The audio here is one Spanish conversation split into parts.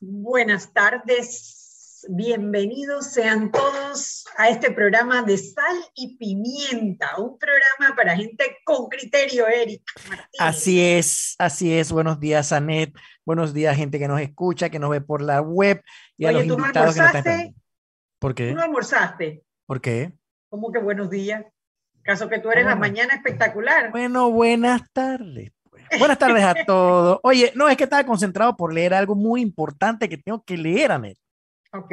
Buenas tardes, bienvenidos sean todos a este programa de Sal y Pimienta, un programa para gente con criterio, Eric. Así es, así es. Buenos días, Anet. Buenos días, gente que nos escucha, que nos ve por la web y a los ¿tú invitados no que nos ¿Por qué? ¿Tú no almorzaste? ¿Por qué? ¿Cómo que buenos días? ¿Caso que tú eres la mañana espectacular? Bueno, buenas tardes. Buenas tardes a todos. Oye, no, es que estaba concentrado por leer algo muy importante que tengo que leer, Anet. Ok.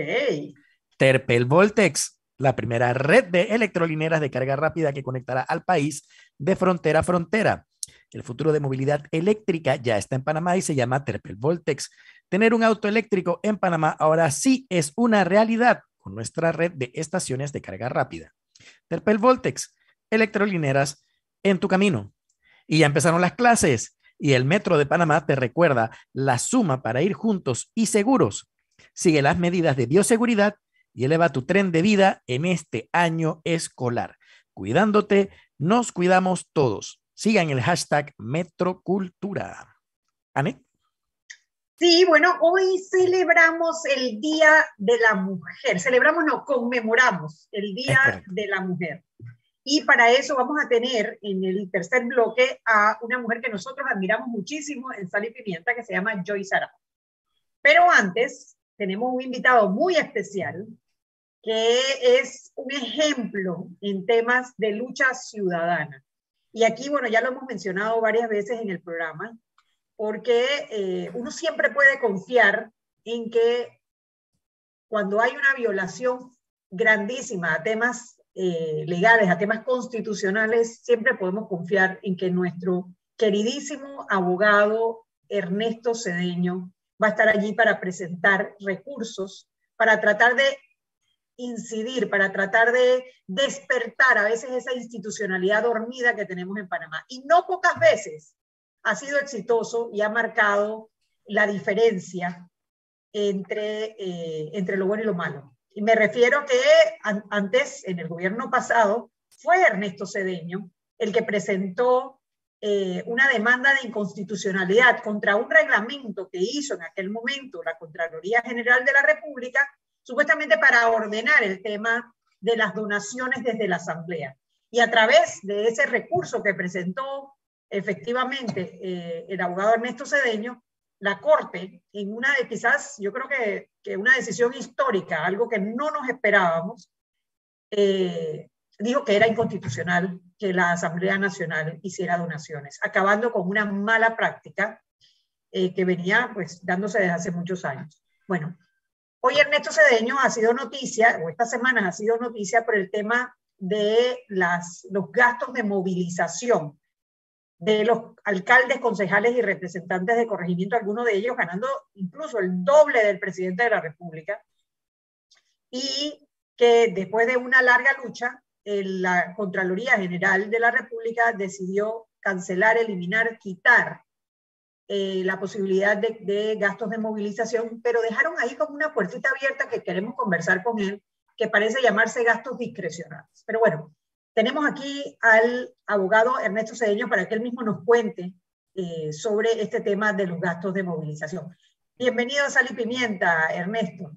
Terpel Voltex, la primera red de electrolineras de carga rápida que conectará al país de frontera a frontera. El futuro de movilidad eléctrica ya está en Panamá y se llama Terpel Voltex. Tener un auto eléctrico en Panamá ahora sí es una realidad con nuestra red de estaciones de carga rápida. Terpel Voltex, electrolineras en tu camino. Y ya empezaron las clases y el Metro de Panamá te recuerda la suma para ir juntos y seguros. Sigue las medidas de bioseguridad y eleva tu tren de vida en este año escolar. Cuidándote, nos cuidamos todos. Sigan el hashtag Metrocultura. ¿Ane? Sí, bueno, hoy celebramos el Día de la Mujer. Celebramos, no, conmemoramos el Día de la Mujer. Y para eso vamos a tener en el tercer bloque a una mujer que nosotros admiramos muchísimo en Sal y Pimienta, que se llama Joyce Arau. Pero antes, tenemos un invitado muy especial, que es un ejemplo en temas de lucha ciudadana. Y aquí, bueno, ya lo hemos mencionado varias veces en el programa, porque eh, uno siempre puede confiar en que cuando hay una violación grandísima a temas eh, legales, a temas constitucionales, siempre podemos confiar en que nuestro queridísimo abogado Ernesto Cedeño va a estar allí para presentar recursos, para tratar de incidir, para tratar de despertar a veces esa institucionalidad dormida que tenemos en Panamá. Y no pocas veces ha sido exitoso y ha marcado la diferencia entre, eh, entre lo bueno y lo malo. Y me refiero que antes, en el gobierno pasado, fue Ernesto Cedeño el que presentó eh, una demanda de inconstitucionalidad contra un reglamento que hizo en aquel momento la Contraloría General de la República, supuestamente para ordenar el tema de las donaciones desde la Asamblea. Y a través de ese recurso que presentó efectivamente eh, el abogado Ernesto Cedeño, la Corte, en una de quizás, yo creo que, que una decisión histórica, algo que no nos esperábamos, eh, dijo que era inconstitucional que la Asamblea Nacional hiciera donaciones, acabando con una mala práctica eh, que venía pues dándose desde hace muchos años. Bueno, hoy Ernesto Cedeño ha sido noticia, o esta semana ha sido noticia por el tema de los gastos de movilización de los alcaldes, concejales y representantes de corregimiento, algunos de ellos ganando incluso el doble del presidente de la República, y que después de una larga lucha, la Contraloría General de la República decidió cancelar, eliminar, quitar eh, la posibilidad de, de, gastos de movilización, pero dejaron ahí como una puertita abierta que queremos conversar con él, que parece llamarse gastos discrecionales. Pero bueno, tenemos aquí al abogado Ernesto Cedeño para que él mismo nos cuente eh, sobre este tema de los gastos de movilización. Bienvenido a Sal y Pimienta, Ernesto.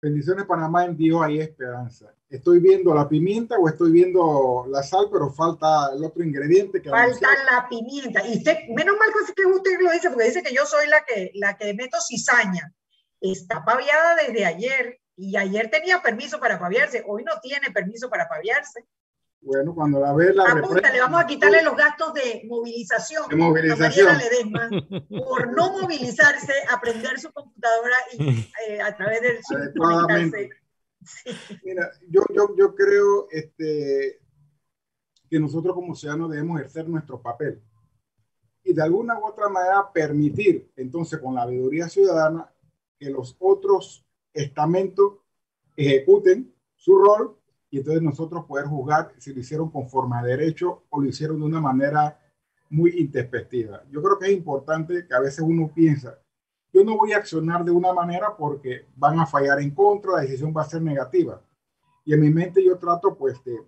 Bendiciones Panamá en Dios hay esperanza. ¿Estoy viendo la pimienta o estoy viendo la sal, pero falta el otro ingrediente? Que falta la pimienta. Y usted, menos mal que usted lo dice, porque dice que yo soy la que, la que meto cizaña. Está paviada desde ayer y ayer tenía permiso para paviarse. Hoy no tiene permiso para paviarse. Bueno, cuando la ve la le vamos a quitarle los gastos de movilización. De movilización. por no movilizarse, aprender su computadora y eh, a través del conectarse. Mira, yo, yo, yo creo este, que nosotros como ciudadanos debemos ejercer nuestro papel y de alguna u otra manera permitir, entonces, con la veeduría ciudadana, que los otros estamentos ejecuten su rol y entonces nosotros poder juzgar si lo hicieron conforme a derecho o lo hicieron de una manera muy introspectiva. Yo creo que es importante que a veces uno piensa, yo no voy a accionar de una manera porque van a fallar en contra, la decisión va a ser negativa. Y en mi mente yo trato pues de,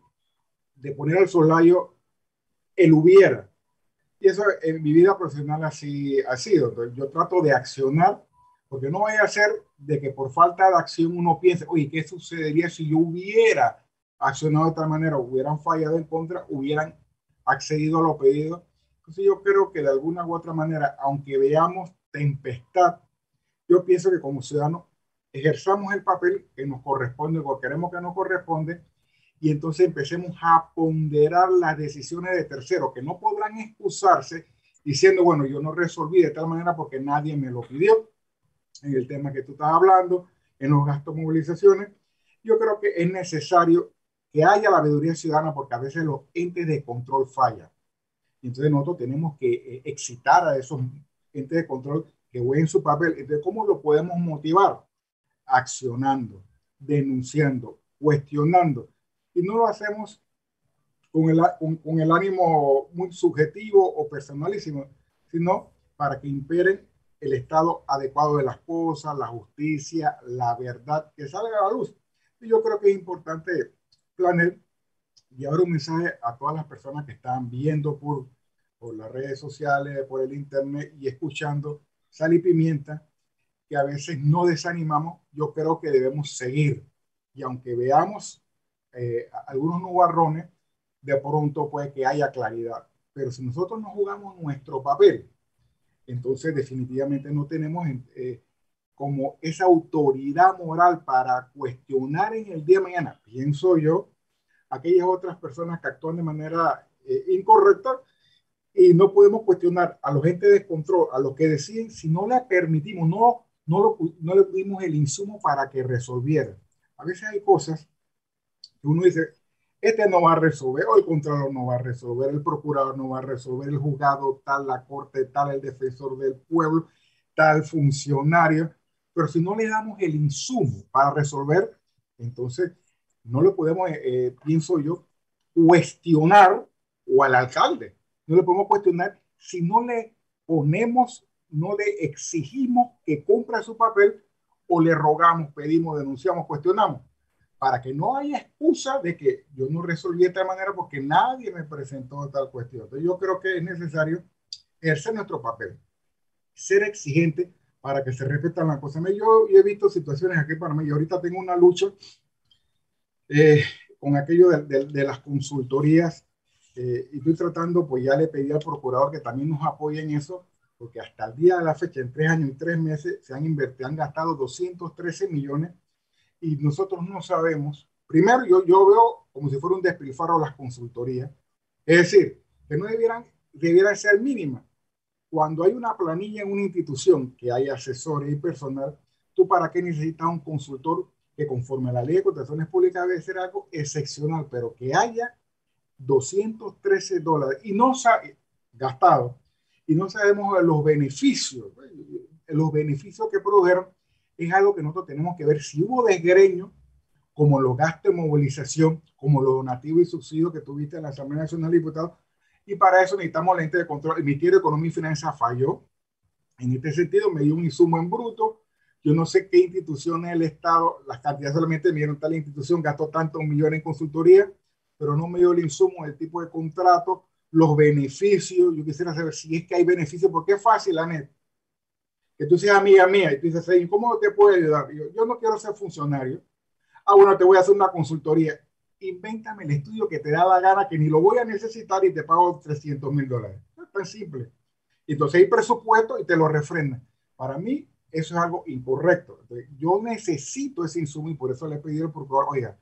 de poner al solayo el hubiera. Y eso en mi vida profesional así ha sido. Yo trato de accionar Porque no vaya a ser de que por falta de acción uno piense, oye, ¿qué sucedería si yo hubiera accionado de tal manera, hubieran fallado en contra, hubieran accedido a los pedidos? Entonces yo creo que de alguna u otra manera, aunque veamos tempestad, yo pienso que como ciudadanos ejerzamos el papel que nos corresponde o queremos que nos corresponde y entonces empecemos a ponderar las decisiones de terceros que no podrán excusarse diciendo, bueno, yo no resolví de tal manera porque nadie me lo pidió en el tema que tú estás hablando, en los gastos movilizaciones. Yo creo que es necesario que haya la veeduría ciudadana porque a veces los entes de control fallan. Entonces nosotros tenemos que eh, excitar a esos entes de control que jueguen su papel. Entonces, ¿cómo lo podemos motivar? Accionando, denunciando, cuestionando. Y no lo hacemos con el, con, el ánimo muy subjetivo o personalísimo, sino para que imperen el estado adecuado de las cosas, la justicia, la verdad, que salga a la luz. Y yo creo que es importante planear llevar un mensaje a todas las personas que están viendo por, por las redes sociales, por el internet y escuchando sal y pimienta, que a veces no desanimamos, yo creo que debemos seguir. Y aunque veamos eh, algunos nubarrones, de pronto puede que haya claridad. Pero si nosotros no jugamos nuestro papel, entonces definitivamente no tenemos eh, como esa autoridad moral para cuestionar en el día de mañana, pienso yo, aquellas otras personas que actúan de manera eh, incorrecta y no podemos cuestionar a los entes de control, a los que deciden, si no le permitimos, no, no, lo, no le dimos el insumo para que resolviera. A veces hay cosas que uno dice, este no va a resolver, o el contralor no va a resolver, el procurador no va a resolver, el juzgado tal, la corte tal, el defensor del pueblo, tal funcionario, pero si no le damos el insumo para resolver, entonces no le podemos, eh, eh, pienso yo, cuestionar o al alcalde, no le podemos cuestionar si no le ponemos, no le exigimos que cumpla su papel o le rogamos, pedimos, denunciamos, cuestionamos para que no haya excusa de que yo no resolví de tal manera porque nadie me presentó tal cuestión. Entonces yo creo que es necesario ejercer nuestro papel, ser exigente para que se respetan las cosas. Yo, he visto situaciones aquí para mí y ahorita tengo una lucha eh, con aquello de, las consultorías eh, y estoy tratando, pues ya le pedí al procurador que también nos apoye en eso, porque hasta el día de la fecha, en tres años y tres meses, se han invertido, han gastado 213 millones y nosotros no sabemos. Primero, yo, yo veo como si fuera un despilfarro las consultorías. Es decir, que no debieran, debieran ser mínimas. Cuando hay una planilla en una institución que hay asesores y personal, ¿tú para qué necesitas un consultor que conforme a la ley de contrataciones públicas debe ser algo excepcional, pero que haya 213 dólares y no sabe, gastado y no sabemos los beneficios, los beneficios que produjeron es algo que nosotros tenemos que ver si hubo desgreño, como los gastos de movilización, como los donativos y subsidios que tuviste en la Asamblea Nacional de Diputados. Y para eso necesitamos la ente de control. El Ministerio de Economía y Finanzas falló. En este sentido, me dio un insumo en bruto. Yo no sé qué instituciones del Estado, las cantidades solamente me dieron tal institución, gastó tantos millones en consultoría, pero no me dio el insumo, el tipo de contrato, los beneficios. Yo quisiera saber si es que hay beneficios, porque es fácil, Anet que tú seas amiga mía y tú dices, ¿cómo te puedo ayudar? Yo, yo no quiero ser funcionario. Ah, bueno, te voy a hacer una consultoría. Invéntame el estudio que te da la gana, que ni lo voy a necesitar y te pago 300 mil dólares. Es tan simple. Entonces hay presupuesto y te lo refrenda. Para mí, eso es algo incorrecto. yo necesito ese insumo y por eso le pedido al procurador, oiga,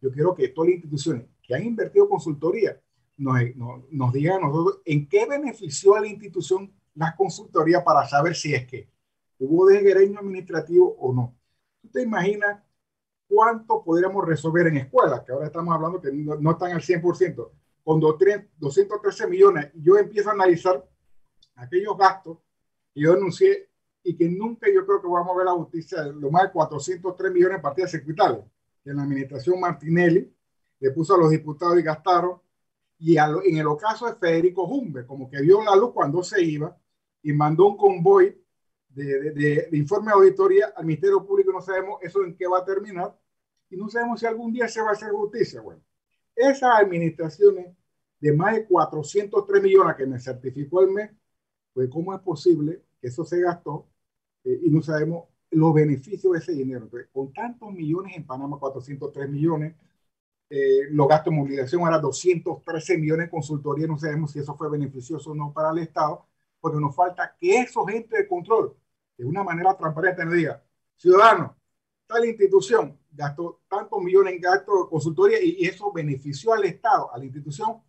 yo quiero que todas las instituciones que han invertido consultoría nos, nos, nos digan a nosotros en qué benefició a la institución las consultorías para saber si es que hubo desgreño administrativo o no. ¿Tú te imaginas cuánto podríamos resolver en escuelas? Que ahora estamos hablando que no, están al 100%. Con 213 millones, yo empiezo a analizar aquellos gastos que yo denuncié y que nunca yo creo que vamos a ver la justicia, lo más de 403 millones de partidas circuitales, que en la administración Martinelli le puso a los diputados y gastaron, y en el ocaso de Federico Humber, como que vio la luz cuando se iba, y mandó un convoy de, de, informe de auditoría al Ministerio Público. No sabemos eso en qué va a terminar y no sabemos si algún día se va a hacer justicia. Bueno, esas administraciones de más de 403 millones que me certificó el mes, pues cómo es posible que eso se gastó eh, y no sabemos los beneficios de ese dinero. Entonces, con tantos millones en Panamá, 403 millones, eh, los gastos de movilización ahora 213 millones de consultoría, no sabemos si eso fue beneficioso o no para el Estado, porque nos falta que esos agentes de control, de una manera transparente, nos diga, ciudadano, tal institución gastó tantos millones en gastos de consultoría y, eso benefició al Estado, a la institución,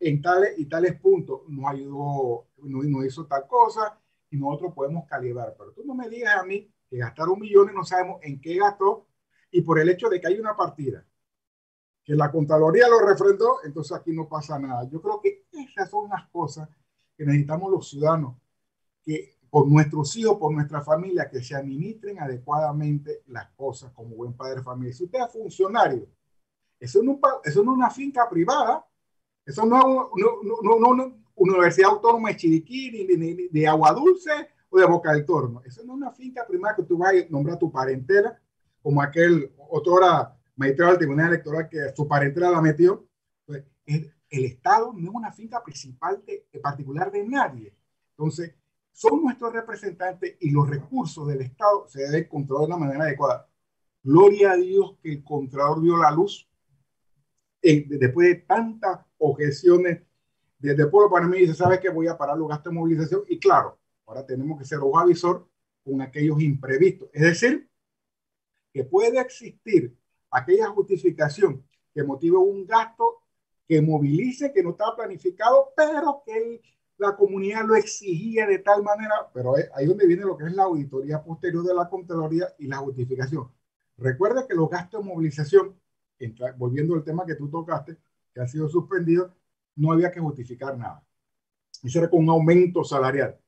en tales y tales puntos. Nos ayudó, nos, nos hizo tal cosa y nosotros podemos calibrar. Pero tú no me digas a mí que gastaron millones, no sabemos en qué gastó y por el hecho de que hay una partida que la Contraloría lo refrendó, entonces aquí no pasa nada. Yo creo que esas son las cosas que necesitamos los ciudadanos, que por nuestros hijos, por nuestra familia, que se administren adecuadamente las cosas como buen padre de familia. Si usted es funcionario, eso no, eso no es una finca privada, eso no es una Universidad Autónoma de Chiriquí, ni, ni, de Agua Dulce o de Boca del Toro. Eso no es una finca privada que tú vas a nombrar tu parentela, como aquel otro magistrado del Tribunal Electoral que su parentela la metió. Pues, el, el, Estado no es una finca principal de, particular de nadie. Entonces, son nuestros representantes y los recursos del Estado se deben controlar de una manera adecuada. Gloria a Dios que el Contralor vio la luz eh, después de tantas objeciones desde el pueblo para mí dice, ¿sabe que voy a parar los gastos de movilización? Y claro, ahora tenemos que ser ojo avisor con aquellos imprevistos. Es decir, que puede existir aquella justificación que motive un gasto que movilice, que no estaba planificado, pero que la comunidad lo exigía de tal manera, pero ahí donde viene lo que es la auditoría posterior de la Contraloría y la justificación. Recuerda que los gastos de movilización, volviendo al tema que tú tocaste, que ha sido suspendido, no había que justificar nada. Eso era con un aumento salarial.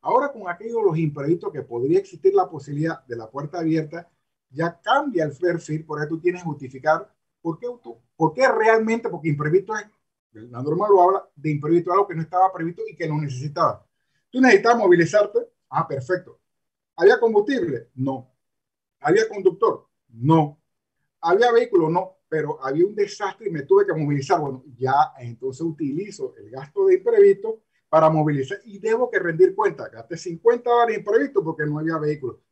Ahora con aquellos los imprevistos que podría existir la posibilidad de la puerta abierta, ya cambia el perfil, por eso tú tienes que justificar por qué, por qué realmente, porque imprevisto es, la norma lo habla de imprevisto, algo que no estaba previsto y que no necesitaba. Tú necesitabas movilizarte, ah, perfecto. ¿Había combustible? No. ¿Había conductor? No. ¿Había vehículo? No, pero había un desastre y me tuve que movilizar. Bueno, ya entonces utilizo el gasto de imprevisto para movilizar y debo que rendir cuenta. Gasté 50 dólares imprevisto porque no había vehículo.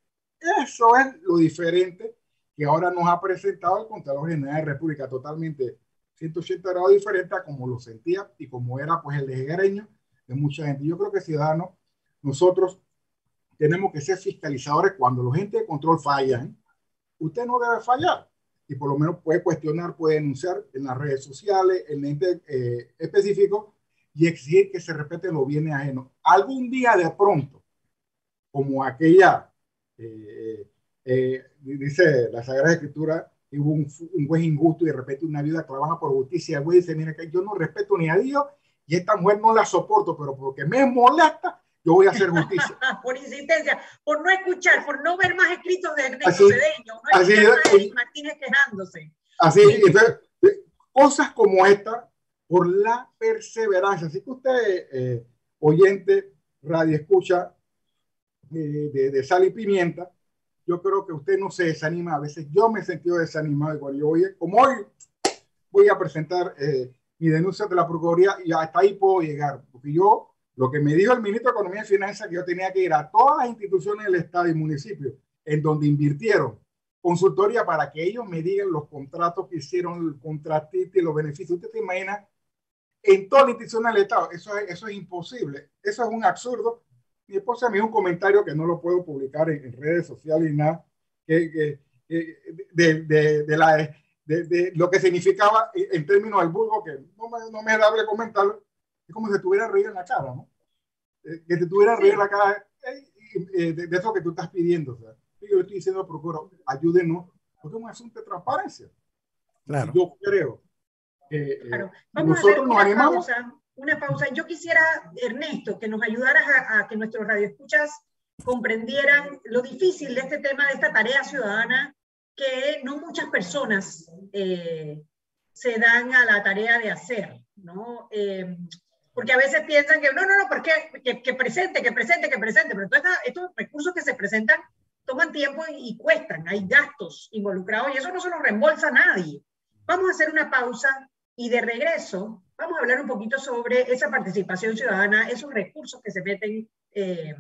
Eso es lo diferente que ahora nos ha presentado el Contralor General de República, totalmente 180 grados diferente a como lo sentía y como era pues el desgreño de mucha gente. Yo creo que ciudadanos, nosotros tenemos que ser fiscalizadores cuando los gente de control fallan. Usted no debe fallar y por lo menos puede cuestionar, puede denunciar en las redes sociales, en ente eh, específico y exigir que se respete los bienes ajenos. Algún día de pronto, como aquella eh, eh, dice la Sagrada Escritura, hubo un, un, juez injusto y de repente una viuda trabaja por justicia. El juez dice, mira, que yo no respeto ni a Dios y esta mujer no la soporto, pero porque me molesta, yo voy a hacer justicia. por insistencia, por no escuchar, por no ver más escritos de Ernesto Cedeño, no así, es, Martínez quejándose. Así, entonces, cosas como esta, por la perseverancia. Así que usted, eh, oyente, radio escucha, de, de, sal y pimienta, yo creo que usted no se desanima. A veces yo me he sentido desanimado cuando yo voy, como hoy voy a presentar eh, mi denuncia de la Procuraduría y hasta ahí puedo llegar, porque yo, lo que me dijo el ministro de Economía y Finanzas, que yo tenía que ir a todas las instituciones del Estado y municipio en donde invirtieron consultoría para que ellos me digan los contratos que hicieron, el contratista y los beneficios. Usted se imagina, en todas las instituciones del Estado, eso es, eso es imposible, eso es un absurdo mi esposa me dio un comentario que no lo puedo publicar en, redes sociales ni nada, que, de, de, de, la, de, lo que significaba en términos del burgo, que no me, no me es dable comentarlo, es como si tuviera reír en la cara, ¿no? Eh, que te tuviera reír en la cara eh, de, eso que tú estás pidiendo. O sea, yo estoy diciendo, procuro, ayúdenos, porque es un asunto de transparencia. Claro. Yo creo que eh, nosotros nos animamos una pausa. Yo quisiera, Ernesto, que nos ayudaras a, que nuestros radioescuchas comprendieran lo difícil de este tema, de esta tarea ciudadana, que no muchas personas eh, se dan a la tarea de hacer, ¿no? Eh, porque a veces piensan que no, no, no, porque que, que, presente, que presente, que presente, pero estos, estos recursos que se presentan toman tiempo y, y, cuestan, hay gastos involucrados y eso no se los reembolsa a nadie. Vamos a hacer una pausa y de regreso vamos a hablar un poquito sobre esa participación ciudadana, esos recursos que se meten eh,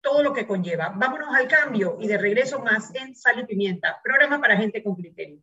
todo lo que conlleva. Vámonos al cambio y de regreso más en Sal y Pimienta, programa para gente con criterio.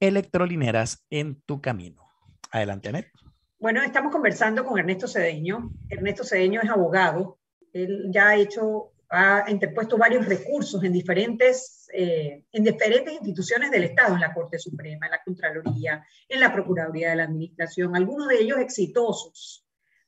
electrolineras en tu camino. Adelante, Anet. Bueno, estamos conversando con Ernesto Cedeño. Ernesto Cedeño es abogado. Él ya ha hecho, ha interpuesto varios recursos en diferentes, eh, en diferentes instituciones del Estado, en la Corte Suprema, en la Contraloría, en la Procuraduría de la Administración, algunos de ellos exitosos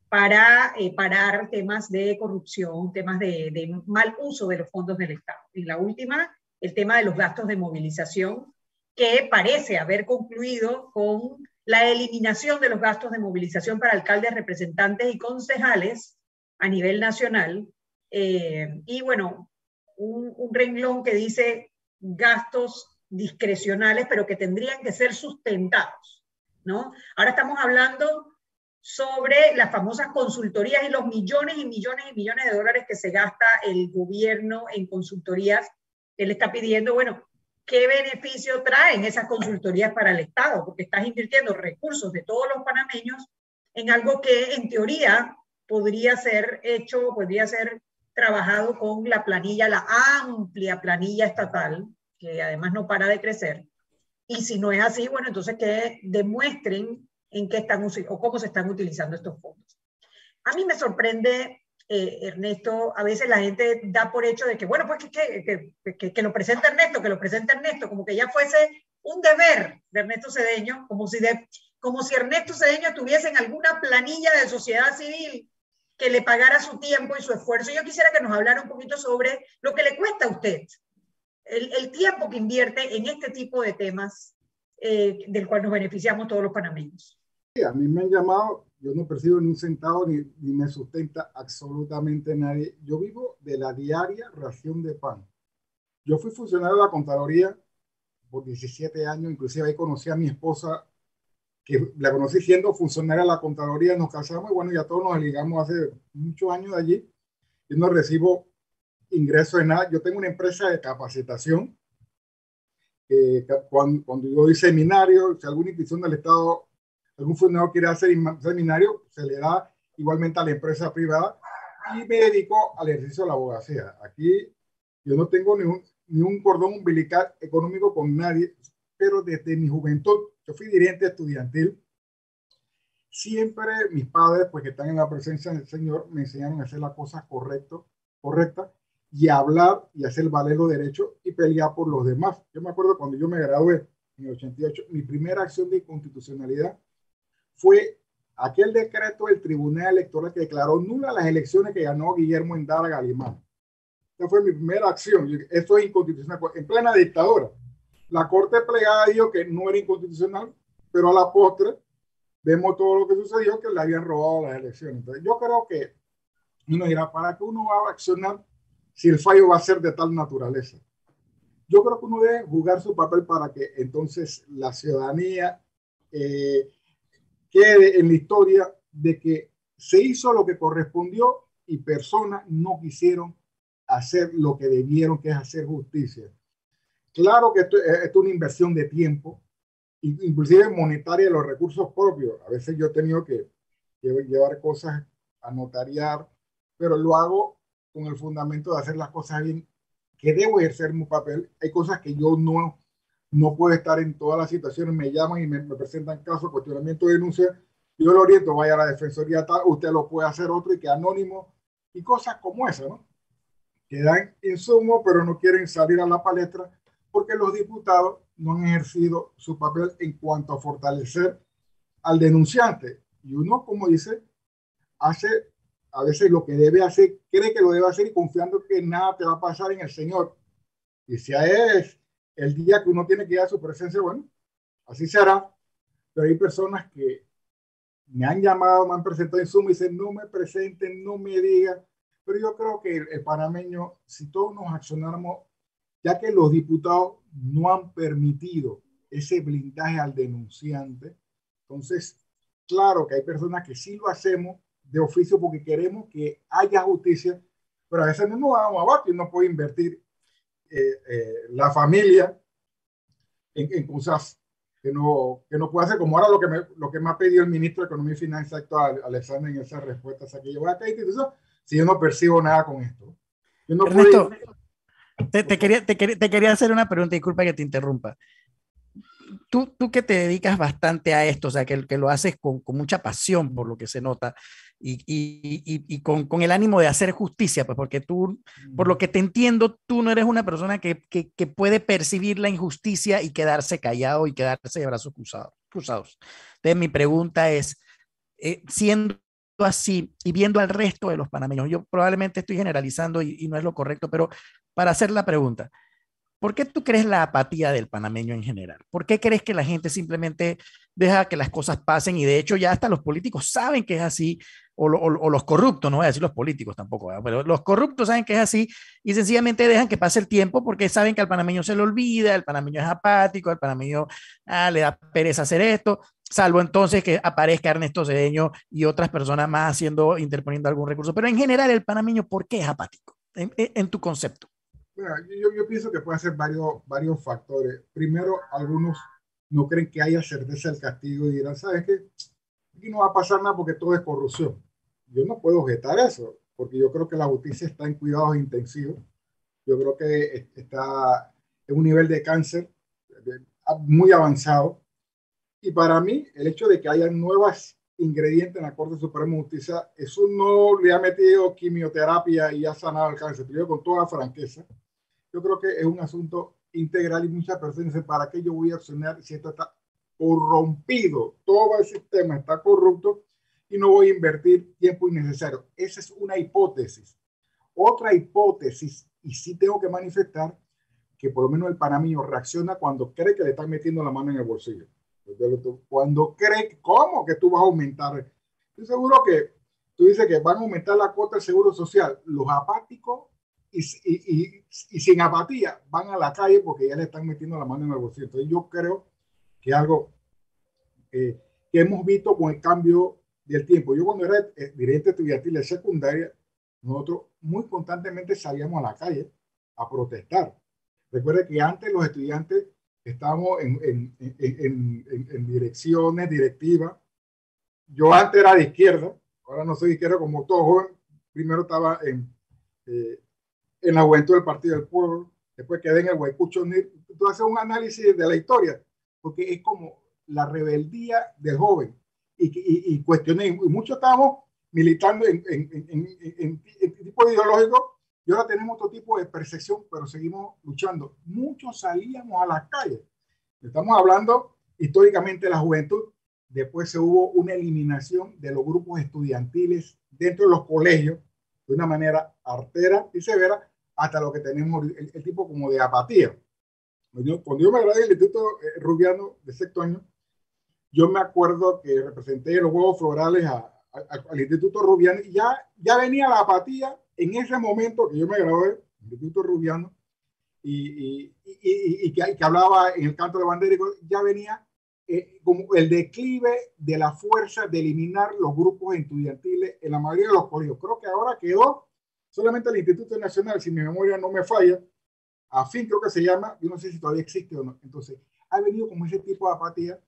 para eh, parar temas de corrupción, temas de, de mal uso de los fondos del Estado. Y la última, el tema de los gastos de movilización que parece haber concluido con la eliminación de los gastos de movilización para alcaldes, representantes y concejales a nivel nacional. Eh, y bueno, un, un, renglón que dice gastos discrecionales, pero que tendrían que ser sustentados, ¿no? Ahora estamos hablando sobre las famosas consultorías y los millones y millones y millones de dólares que se gasta el gobierno en consultorías. Él está pidiendo, bueno, ¿qué beneficio traen esas consultorías para el Estado? Porque estás invirtiendo recursos de todos los panameños en algo que en teoría podría ser hecho, podría ser trabajado con la planilla, la amplia planilla estatal, que además no para de crecer. Y si no es así, bueno, entonces que demuestren en qué están o cómo se están utilizando estos fondos. A mí me sorprende eh, Ernesto, a veces la gente da por hecho de que, bueno, pues que, que, que, lo presente Ernesto, que lo presente Ernesto, como que ya fuese un deber de Ernesto Cedeño, como si, de, como si Ernesto Cedeño tuviese en alguna planilla de sociedad civil que le pagara su tiempo y su esfuerzo. Yo quisiera que nos hablara un poquito sobre lo que le cuesta a usted, el, el tiempo que invierte en este tipo de temas eh, del cual nos beneficiamos todos los panameños. Sí, a mí me han llamado yo no percibo ni un centavo ni, ni, me sustenta absolutamente nadie. Yo vivo de la diaria ración de pan. Yo fui funcionario de la Contraloría por 17 años, inclusive ahí conocí a mi esposa, que la conocí siendo funcionaria de la Contraloría, nos casamos y bueno, ya todos nos ligamos hace muchos años de allí. Yo no recibo ingreso de nada. Yo tengo una empresa de capacitación cuando, cuando, yo doy si alguna institución del Estado, algún fundador quiere hacer seminario, se le da igualmente a la empresa privada y me dedico al ejercicio de la abogacía. Aquí yo no tengo ni un, ni un cordón umbilical económico con nadie, pero desde mi juventud, yo fui dirigente estudiantil, siempre mis padres, pues que están en la presencia del Señor, me enseñaron a hacer las cosas correctas correcta, y hablar y hacer valer los derechos y pelear por los demás. Yo me acuerdo cuando yo me gradué en el 88, mi primera acción de constitucionalidad fue aquel decreto del Tribunal Electoral que declaró nula las elecciones que ganó Guillermo Endara Galimán. Esa fue mi primera acción. Esto es inconstitucional. En plena dictadura. La Corte Plegada dijo que no era inconstitucional, pero a la postre vemos todo lo que sucedió, que le habían robado las elecciones. Entonces, yo creo que uno dirá, ¿para qué uno va a accionar si el fallo va a ser de tal naturaleza? Yo creo que uno debe jugar su papel para que entonces la ciudadanía eh, quede en la historia de que se hizo lo que correspondió y personas no quisieron hacer lo que debieron, que es hacer justicia. Claro que esto, es una inversión de tiempo, inclusive monetaria de los recursos propios. A veces yo he tenido que llevar cosas a notariar, pero lo hago con el fundamento de hacer las cosas bien, que debo ejercer mi papel. Hay cosas que yo no, no puedo estar en todas las situaciones, me llaman y me, presentan casos, cuestionamiento de denuncia, yo lo oriento, vaya a la defensoría tal, usted lo puede hacer otro y que anónimo, y cosas como esa, ¿no? Que dan insumo, pero no quieren salir a la palestra porque los diputados no han ejercido su papel en cuanto a fortalecer al denunciante. Y uno, como dice, hace a veces lo que debe hacer, cree que lo debe hacer y confiando que nada te va a pasar en el Señor. Y si es el día que uno tiene que ir su presencia, bueno, así será. Pero hay personas que me han llamado, me han presentado en Zoom y dicen, no me presenten, no me digan. Pero yo creo que el, el panameño, si todos nos accionáramos, ya que los diputados no han permitido ese blindaje al denunciante, entonces, claro que hay personas que sí lo hacemos, de oficio porque queremos que haya justicia, pero a veces no nos vamos abajo y no puede invertir la familia en, en, cosas que no, que no puede hacer, como ahora lo que, me, lo que me ha pedido el ministro de Economía y Finanzas actual, Alexander, en esa respuesta, o sea, que yo voy a si yo no percibo nada con esto. Yo no Ernesto, te, te, quería, te, quería, te quería hacer una pregunta, disculpa que te interrumpa tú, tú que te dedicas bastante a esto, o sea, que, que lo haces con, con, mucha pasión, por lo que se nota, y, y, y con, con, el ánimo de hacer justicia, pues porque tú, por lo que te entiendo, tú no eres una persona que, que, que puede percibir la injusticia y quedarse callado y quedarse de brazos cruzados. cruzados. Entonces, mi pregunta es, eh, siendo así y viendo al resto de los panameños, yo probablemente estoy generalizando y, y no es lo correcto, pero para hacer la pregunta, ¿Por qué tú crees la apatía del panameño en general? ¿Por qué crees que la gente simplemente deja que las cosas pasen y de hecho ya hasta los políticos saben que es así o, los corruptos, no voy a decir los políticos tampoco, pero los corruptos saben que es así y sencillamente dejan que pase el tiempo porque saben que al panameño se le olvida, el panameño es apático, el panameño ah, le da pereza hacer esto, salvo entonces que aparezca Ernesto Cedeño y otras personas más haciendo, interponiendo algún recurso. Pero en general el panameño, ¿por qué es apático en, en tu concepto? yo, yo, pienso que puede ser varios, varios factores. Primero, algunos no creen que haya certeza del castigo y dirán, ¿sabes qué? Aquí no va a pasar nada porque todo es corrupción. Yo no puedo objetar eso, porque yo creo que la justicia está en cuidados intensivos. Yo creo que está en un nivel de cáncer muy avanzado. Y para mí, el hecho de que haya nuevas ingredientes en la Corte Suprema de Justicia, eso no le ha metido quimioterapia y ha sanado el cáncer. Yo con toda franqueza, yo creo que es un asunto integral y muchas personas dicen, ¿para qué yo voy a accionar si esto está corrompido? Todo el sistema está corrupto y no voy a invertir tiempo innecesario. Esa es una hipótesis. Otra hipótesis, y sí tengo que manifestar, que por lo menos el panameño reacciona cuando cree que le están metiendo la mano en el bolsillo. Cuando cree, ¿cómo que tú vas a aumentar? Estoy seguro que tú dices que van a aumentar la cuota del seguro social. Los apáticos y, sin apatía van a la calle porque ya le están metiendo la mano en el bolsillo. Entonces yo creo que algo eh, que hemos visto con el cambio del tiempo. Yo cuando era eh, dirigente estudiantil de secundaria, nosotros muy constantemente salíamos a la calle a protestar. Recuerde que antes los estudiantes estamos en, direcciones, directivas. Yo antes era de izquierda, ahora no soy izquierda como todo joven. Primero estaba en, eh, en la juventud del Partido del Pueblo, después quedé en el Huaycucho. Tú haces un análisis de la historia, porque es como la rebeldía del joven. Y, y, y cuestioné, y muchos estábamos militando en, en, tipo ideológico y ahora tenemos otro tipo de percepción, pero seguimos luchando. Muchos salíamos a las calles. Estamos hablando históricamente de la juventud. Después se hubo una eliminación de los grupos estudiantiles dentro de los colegios de una manera artera y severa hasta lo que tenemos el, tipo como de apatía. Cuando yo me gradué del Instituto eh, Rubiano de sexto año, yo me acuerdo que representé los Juegos Florales a, al Instituto Rubiano y ya, ya venía la apatía en ese momento que yo me gradué el Instituto Rubiano y, y, y, y que, que, hablaba en el canto de bandera, ya venía eh, como el declive de la fuerza de eliminar los grupos estudiantiles en la mayoría de los colegios. Creo que ahora quedó solamente el Instituto Nacional, si mi memoria no me falla, a fin creo que se llama, yo no sé si todavía existe o no. Entonces, ha venido como ese tipo de apatía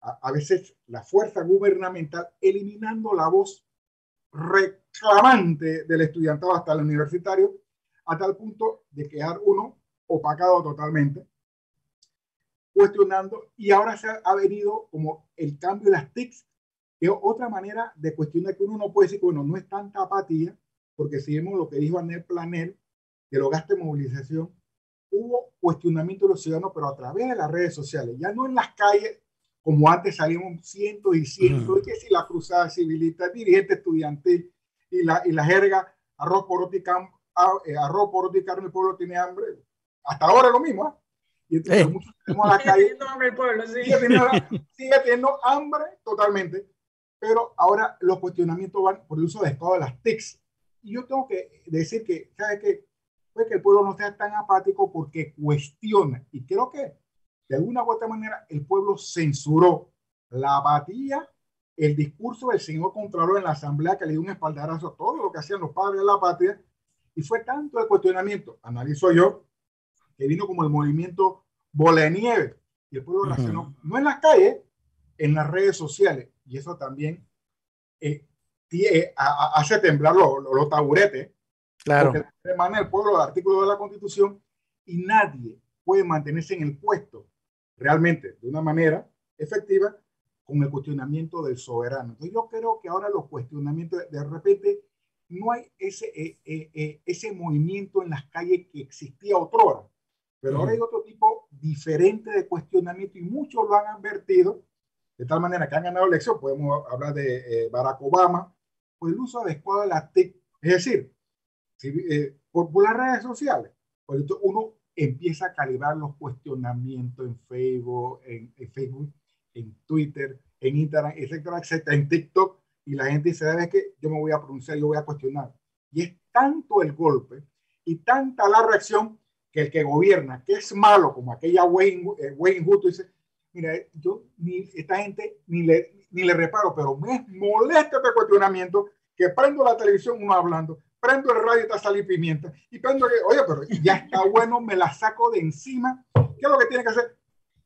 a, veces la fuerza gubernamental eliminando la voz reclamante del estudiantado hasta el universitario, a tal punto de quedar uno opacado totalmente, cuestionando, y ahora se ha, venido como el cambio de las TICs, que es otra manera de cuestionar que uno no puede decir, bueno, no es tanta apatía, porque si vemos lo que dijo Anel Planel, que lo gaste movilización, hubo cuestionamiento de los ciudadanos, pero a través de las redes sociales, ya no en las calles como antes salíamos cientos y cientos, y que si la cruzada civilista, dirigente estudiantil y la, y la jerga, arroz por ah, eh, arroz por carne, el pueblo tiene hambre, hasta ahora es lo mismo, ¿eh? Y entonces eh. muchos tenemos la calle, hambre el pueblo, sí. sigue, teniendo, sigue teniendo hambre totalmente, pero ahora los cuestionamientos van por el uso de de las TICs. Y yo tengo que decir que, ¿sabes qué? Pues que el pueblo no sea tan apático porque cuestiona. Y creo que de alguna u otra manera el pueblo censuró la apatía, el discurso del señor Contralor en la asamblea que le dio un espaldarazo a todo lo que hacían los padres de la patria y fue tanto el cuestionamiento, analizo yo, que vino como el movimiento bola de nieve y el pueblo reaccionó, no en las calles, en las redes sociales y eso también eh, eh, hace temblar los taburetes. Claro. Porque emana el pueblo el artículo de la Constitución y nadie puede mantenerse en el puesto realmente de una manera efectiva con el cuestionamiento del soberano. Entonces yo creo que ahora los cuestionamientos, de repente, no hay ese, eh, eh, eh, ese movimiento en las calles que existía otrora, pero ahora hay otro tipo diferente de cuestionamiento y muchos lo han advertido, de tal manera que han ganado elección, podemos hablar de Barack Obama, por el uso adecuado de las TIC, es decir, si, por, por, las redes sociales, pues uno empieza a calibrar los cuestionamientos en Facebook, en, Facebook, en Twitter, en Instagram, etcétera, etcétera, en TikTok, y la gente dice, ¿sabes qué? Yo me voy a pronunciar, yo voy a cuestionar. Y es tanto el golpe y tanta la reacción que el que gobierna, que es malo, como aquella Wayne, eh, dice, mira, yo ni esta gente ni le, ni le reparo, pero me molesta este cuestionamiento que prendo la televisión uno hablando, prendo el radio y está salir pimienta. Y prendo que, oye, pero ya está bueno, me la saco de encima. ¿Qué es lo que tiene que hacer?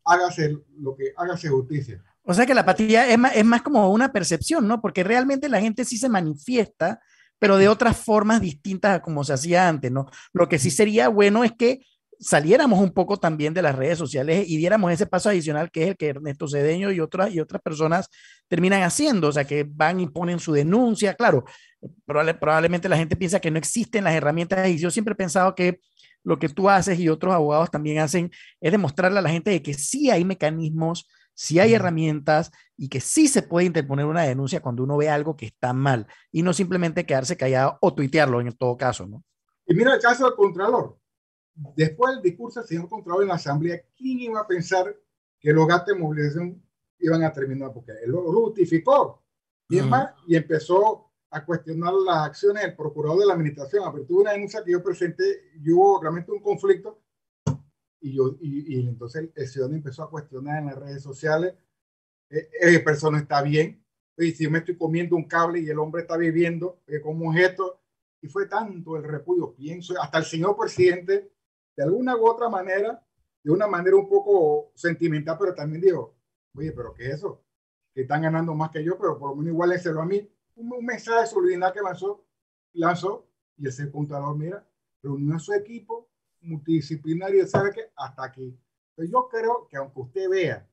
Hágase lo que hágase justicia. O sea que la apatía es más, es más como una percepción, ¿no? Porque realmente la gente sí se manifiesta, pero de otras formas distintas a como se hacía antes, ¿no? Lo que sí sería bueno es que saliéramos un poco también de las redes sociales y diéramos ese paso adicional que es el que Ernesto Cedeño y otras, y otras personas terminan haciendo, o sea, que van y ponen su denuncia. Claro, probablemente la gente piensa que no existen las herramientas y yo siempre he pensado que lo que tú haces y otros abogados también hacen es demostrarle a la gente de que sí hay mecanismos, sí hay herramientas y que sí se puede interponer una denuncia cuando uno ve algo que está mal y no simplemente quedarse callado o tuitearlo en todo caso, ¿no? Y mira el caso del Contralor. Después del discurso del señor Contralor en la Asamblea, ¿quién iba a pensar que los gastos de movilización iban a terminar? Porque él lo justificó. Y, más, y empezó a cuestionar las acciones del procurador de la administración. Tuve una denuncia que yo presenté y hubo realmente un conflicto y, yo, y, entonces el ciudadano empezó a cuestionar en las redes sociales, eh, eh persona está bien, y si yo me estoy comiendo un cable y el hombre está viviendo eh, como esto, y fue tanto el repudio, pienso, hasta el señor presidente, de alguna u otra manera, de una manera un poco sentimental, pero también dijo, oye, pero ¿qué es eso? Que están ganando más que yo, pero por lo menos igual a mí. Un, un mensaje solidaridad que lanzó, lanzó y ese contador, mira, reunió a su equipo multidisciplinario, ¿sabe qué? Hasta aquí. Entonces yo creo que aunque usted vea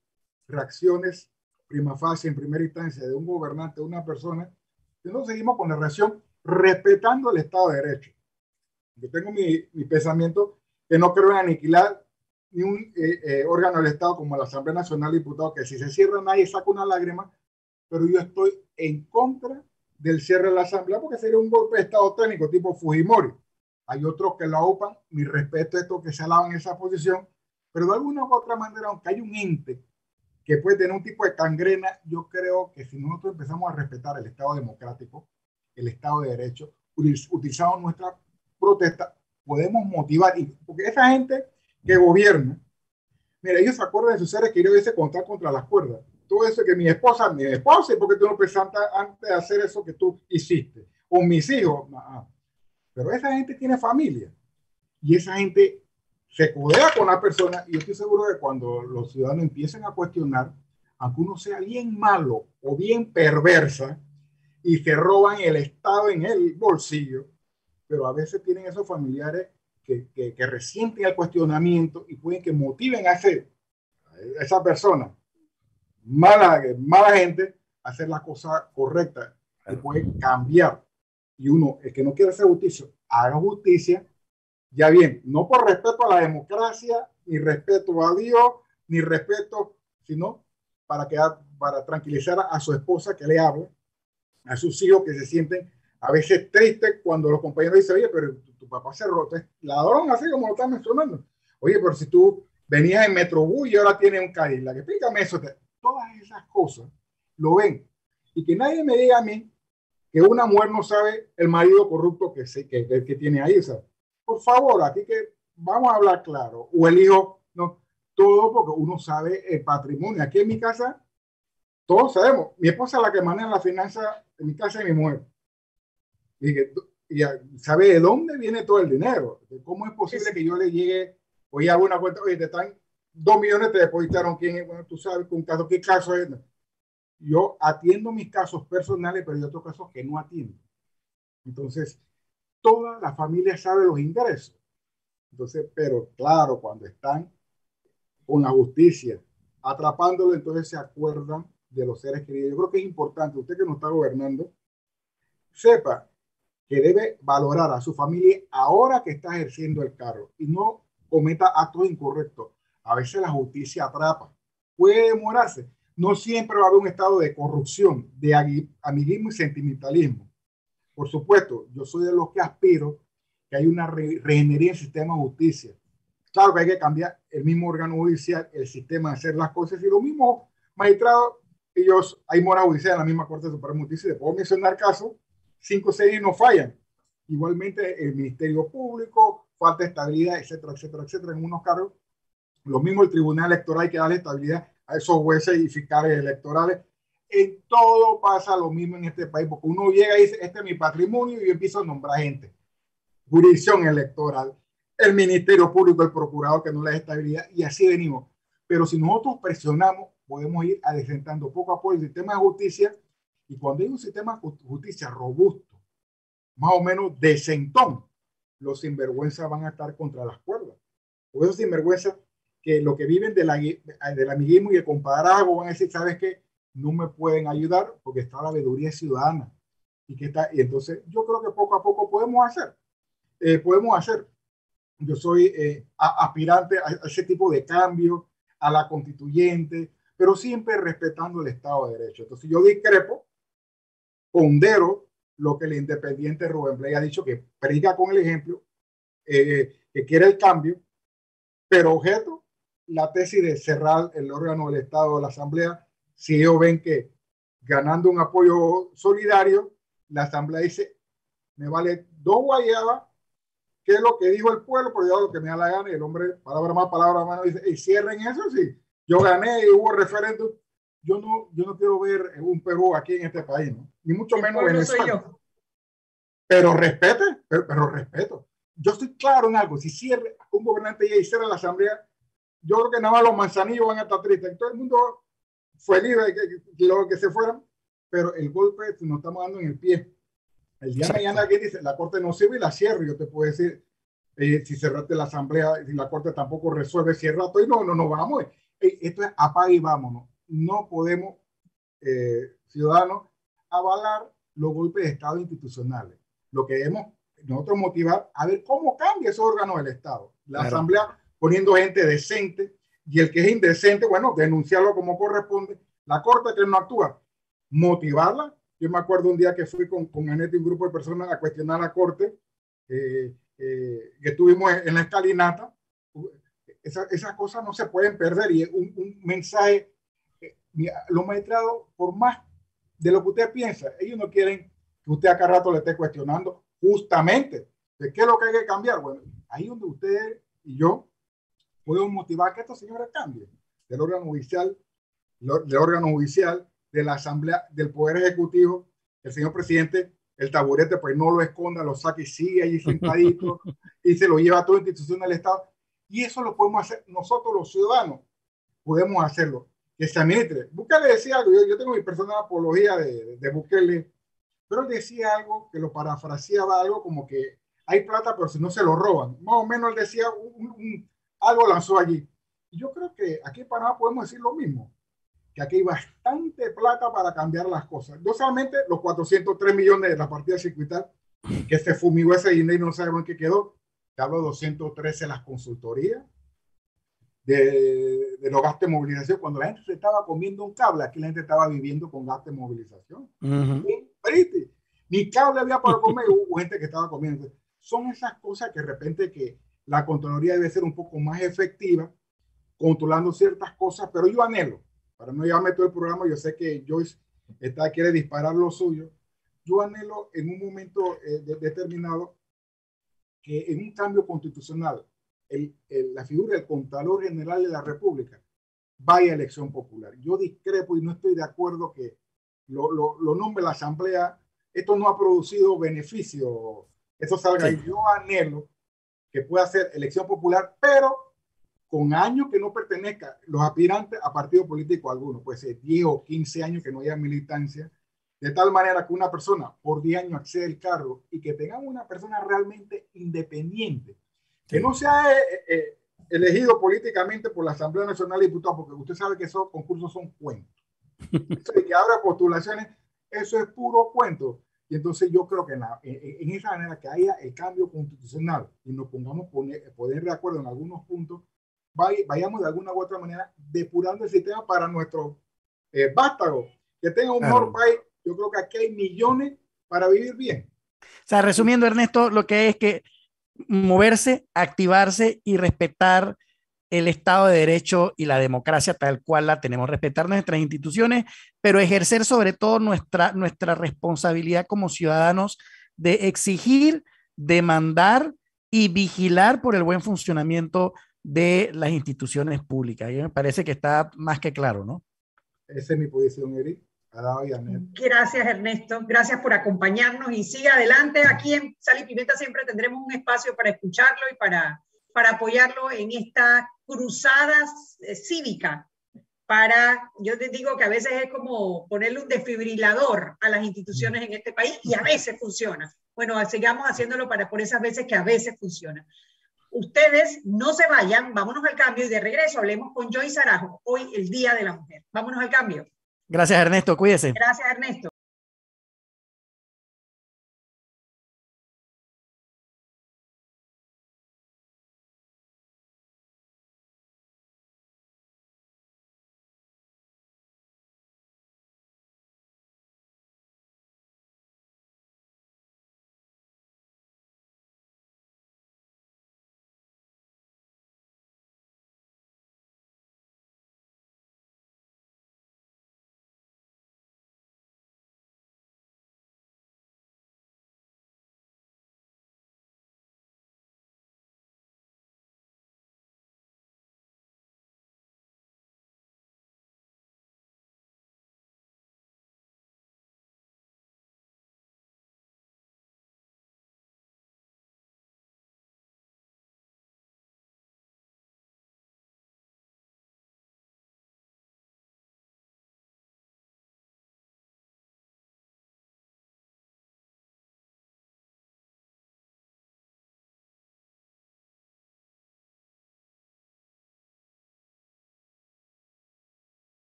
reacciones prima facie, en primera instancia, de un gobernante, de una persona, que no seguimos con la reacción respetando el Estado de Derecho. Yo tengo mi, mi pensamiento que no creo en aniquilar ni un eh, eh, órgano del Estado como la Asamblea Nacional de Diputados, que si se cierra nadie saca una lágrima, pero yo estoy en contra del cierre de la Asamblea porque sería un golpe de Estado técnico tipo Fujimori. Hay otros que la ocupan, mi respeto a estos que se alaban esa posición, pero de alguna u otra manera, aunque hay un ente que puede tener un tipo de cangrena, yo creo que si nosotros empezamos a respetar el Estado democrático, el Estado de Derecho, utilizamos nuestra protesta, podemos motivar, porque esa gente que gobierna, mira, ellos se acuerdan de sus seres queridos y se contar contra las cuerdas. Todo eso que mi esposa, mi esposa, ¿y por qué tú no pensaste antes de hacer eso que tú hiciste? O mis hijos. Pero esa gente tiene familia y esa gente se codea con la persona y yo estoy seguro que cuando los ciudadanos empiecen a cuestionar, aunque uno sea bien malo o bien perversa y se roban el Estado en el bolsillo, pero a veces tienen esos familiares que, que, que resienten el cuestionamiento y pueden que motiven a, ese, a esa persona, mala, mala gente, a hacer la cosa correcta y puede cambiar. Y uno, el que no quiere hacer justicia, haga justicia, ya bien, no por respeto a la democracia, ni respeto a Dios, ni respeto, sino para, que, para tranquilizar a, su esposa que le habla, a sus hijos que se sienten a veces tristes cuando los compañeros dicen, oye, pero tu, papá se rota, ladrón, así como lo estás mencionando. Oye, pero si tú venías en Metrobús y ahora tienes un Cadillac, explícame eso. Todas esas cosas lo ven. Y que nadie me diga a mí que una mujer no sabe el marido corrupto que, que, que, tiene ahí. ¿sabes? Por favor, aquí que vamos a hablar claro. O el hijo, no, todo porque uno sabe el patrimonio. Aquí en mi casa, todos sabemos. Mi esposa es la que maneja la finanza de mi casa y mi mujer y, y sabe de dónde viene todo el dinero. ¿Cómo es posible que yo le llegue, oye, hago una cuenta, oye, te están dos millones, te depositaron, ¿quién es? Bueno, tú sabes con caso, ¿qué caso es? Yo atiendo mis casos personales, pero hay otros casos que no atiendo. Entonces, toda la familia sabe los ingresos. Entonces, pero claro, cuando están con la justicia atrapándolo, entonces se acuerdan de los seres queridos. Yo creo que es importante, usted que nos está gobernando, sepa que debe valorar a su familia ahora que está ejerciendo el cargo y no cometa actos incorrectos. A veces la justicia atrapa. Puede demorarse. No siempre va a haber un estado de corrupción, de amiguismo y sentimentalismo. Por supuesto, yo soy de los que aspiro que hay una re en el sistema de justicia. Claro que hay que cambiar el mismo órgano judicial, el sistema de hacer las cosas y los mismos magistrados, ellos, hay mora judicial en la misma Corte Suprema de Justicia. Puedo mencionar casos cinco o seis no fallan. Igualmente el Ministerio Público, falta estabilidad, etcétera, etcétera, etcétera, en unos cargos. Lo mismo el Tribunal Electoral que da estabilidad a esos jueces y fiscales electorales. En todo pasa lo mismo en este país, porque uno llega y dice, este es mi patrimonio y yo empiezo a nombrar gente. Jurisdicción electoral, el Ministerio Público, el Procurador que no le da estabilidad y así venimos. Pero si nosotros presionamos, podemos ir adecentando poco a poco el sistema de justicia y cuando hay un sistema de justicia robusto, más o menos decentón, los sinvergüenzas van a estar contra las cuerdas. Por eso sinvergüenzas que lo que viven de la, del amiguismo y el compadrazgo van a decir, ¿sabes qué? No me pueden ayudar porque está la veeduría ciudadana. Y, que está, y entonces yo creo que poco a poco podemos hacer. Eh, podemos hacer. Yo soy eh, aspirante a, ese tipo de cambio, a la constituyente, pero siempre respetando el Estado de Derecho. Entonces yo discrepo pondero lo que el independiente Rubén Blay ha dicho, que predica con el ejemplo, eh, que quiere el cambio, pero objeto la tesis de cerrar el órgano del Estado de la Asamblea, si ellos ven que ganando un apoyo solidario, la Asamblea dice, me vale dos guayabas, que es lo que dijo el pueblo, pero yo lo que me da la gana, y el hombre, palabra más, palabra menos, dice, y cierren eso, sí, yo gané y hubo referéndum, yo no, yo no quiero ver un Perú aquí en este país, ¿no? ni mucho menos Venezuela. Pero respete, pero, respeto. Yo estoy claro en algo, si cierre un gobernante y cierra la asamblea, yo creo que nada más los manzanillos van a estar tristes. Todo el mundo fue libre, que, lo que se fueran, pero el golpe nos estamos dando en el pie. El día de mañana aquí dice, la Corte no sirve y la cierro. Yo te puedo decir, eh, si cerraste la asamblea, si la Corte tampoco resuelve, cierra todo y no, no nos vamos. Eh, esto es apaga y vámonos. No podemos, eh, ciudadanos, avalar los golpes de Estado institucionales. Lo que debemos nosotros motivar a ver cómo cambia ese órgano del Estado. La asamblea poniendo gente decente y el que es indecente, bueno, denunciarlo como corresponde. La Corte que no actúa, motivarla. Yo me acuerdo un día que fui con, con Anette y un grupo de personas a cuestionar la Corte, eh, eh, que estuvimos en la escalinata. Esa, esas cosas no se pueden perder y un, un mensaje, los magistrados, por más de lo que usted piensa, ellos no quieren que usted a cada rato le esté cuestionando justamente de qué es lo que hay que cambiar. Bueno, ahí donde usted y yo podemos motivar que estos señores cambien del órgano judicial, del órgano judicial, de la Asamblea, del Poder Ejecutivo, el señor presidente, el taburete, pues no lo esconda, lo saque y sigue ahí sentadito y se lo lleva a toda institución del Estado. Y eso lo podemos hacer nosotros los ciudadanos, podemos hacerlo. Que se administre. Bukele decía algo, yo, tengo mi personal apología de, de Bukele, pero él decía algo que lo parafraseaba algo como que hay plata, pero si no se lo roban. Más o menos él decía un, algo lanzó allí. Yo creo que aquí en Panamá podemos decir lo mismo, que aquí hay bastante plata para cambiar las cosas. No solamente los 403 millones de la partida circuital, que se fumigó ese dinero y no sabemos en qué quedó. Te hablo de 213 las consultorías, de, de, los gastos de movilización. Cuando la gente se estaba comiendo un cable, aquí la gente estaba viviendo con gastos de movilización. Ni cable había para comer, hubo gente que estaba comiendo. Son esas cosas que de repente que la Contraloría debe ser un poco más efectiva, controlando ciertas cosas, pero yo anhelo, para no llevarme todo el programa, yo sé que Joyce está, quiere disparar lo suyo, yo anhelo en un momento eh, determinado que en un cambio constitucional el, la figura del Contralor General de la República vaya a elección popular. Yo discrepo y no estoy de acuerdo que lo, lo, lo nombre la Asamblea. Esto no ha producido beneficio. Eso salga. Sí. Yo anhelo que pueda ser elección popular, pero con años que no pertenezca los aspirantes a partido político alguno, pues 10 o 15 años que no haya militancia, de tal manera que una persona por 10 años accede al cargo y que tengamos una persona realmente independiente, que no sea eh, eh, elegido políticamente por la Asamblea Nacional de Diputados, porque usted sabe que esos concursos son cuentos. Eso de que abra postulaciones, eso es puro cuento. Y entonces yo creo que en, la, en, en, esa manera que haya el cambio constitucional y nos pongamos poner, poder de acuerdo en algunos puntos, vay, vayamos de alguna u otra manera depurando el sistema para nuestro eh, vástago, que tenga un mejor país. Yo creo que aquí hay millones para vivir bien. O sea, resumiendo, Ernesto, lo que es que moverse, activarse y respetar el Estado de Derecho y la democracia tal cual la tenemos, respetar nuestras instituciones, pero ejercer sobre todo nuestra, nuestra responsabilidad como ciudadanos de exigir, demandar y vigilar por el buen funcionamiento de las instituciones públicas. Y me parece que está más que claro, ¿no? Esa es mi posición, Eric. Gracias, Ernesto. Gracias por acompañarnos y siga adelante. Aquí en Sal y Pimienta siempre tendremos un espacio para escucharlo y para, para apoyarlo en esta cruzada eh, cívica. Para, yo te digo que a veces es como ponerle un desfibrilador a las instituciones en este país y a veces funciona. Bueno, sigamos haciéndolo para por esas veces que a veces funciona. Ustedes no se vayan, vámonos al cambio y de regreso hablemos con Joyce Arajo, hoy el Día de la Mujer. Vámonos al cambio. Gracias, Ernesto. Cuídese. Gracias, Ernesto.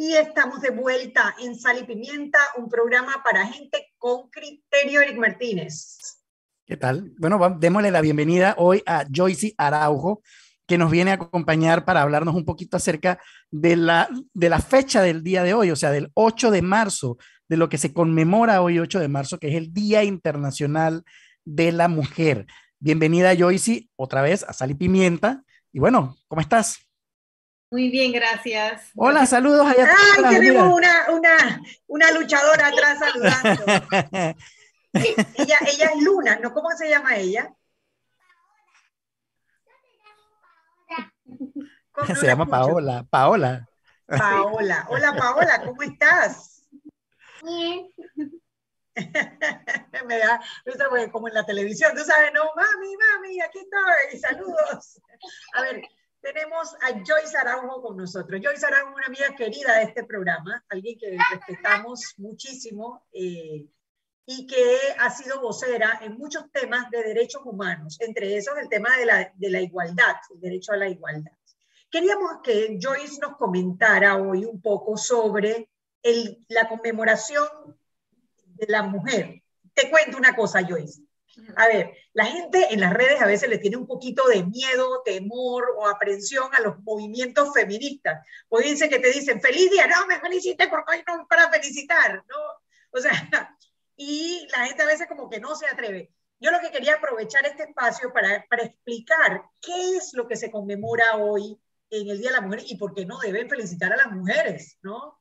Y estamos de vuelta en Sal y Pimienta, un programa para gente con criterio, Eric Martínez. ¿Qué tal? Bueno, démosle la bienvenida hoy a Joyce Araujo, que nos viene a acompañar para hablarnos un poquito acerca de la, de la fecha del día de hoy, o sea, del 8 de marzo, de lo que se conmemora hoy 8 de marzo, que es el Día Internacional de la Mujer. Bienvenida Joyce otra vez a Sal y Pimienta. Y bueno, ¿cómo estás? Muy bien, gracias. Hola, saludos allá. Ay, tenemos una, una, una, luchadora atrás saludando. ella, ella es Luna, ¿no? ¿Cómo se llama ella? Se llama Paola. Paola. Paola. Hola, Paola, ¿cómo estás? Bien. Me da, como en la televisión, tú sabes, no, mami, mami, aquí estoy, saludos. A ver, tenemos a Joyce Araujo con nosotros. Joyce Araujo una amiga querida de este programa, alguien que respetamos muchísimo eh, y que ha sido vocera en muchos temas de derechos humanos, entre esos el tema de la, de la igualdad, el derecho a la igualdad. Queríamos que Joyce nos comentara hoy un poco sobre el, la conmemoración de la mujer. Te cuento una cosa, Joyce. A ver, la gente en las redes a veces le tiene un poquito de miedo, temor o aprensión a los movimientos feministas. O dice que te dicen, feliz día, no me felicite porque hoy no para felicitar, ¿no? O sea, y la gente a veces como que no se atreve. Yo lo que quería aprovechar este espacio para, para explicar qué es lo que se conmemora hoy en el Día de la Mujer y por qué no deben felicitar a las mujeres, ¿no?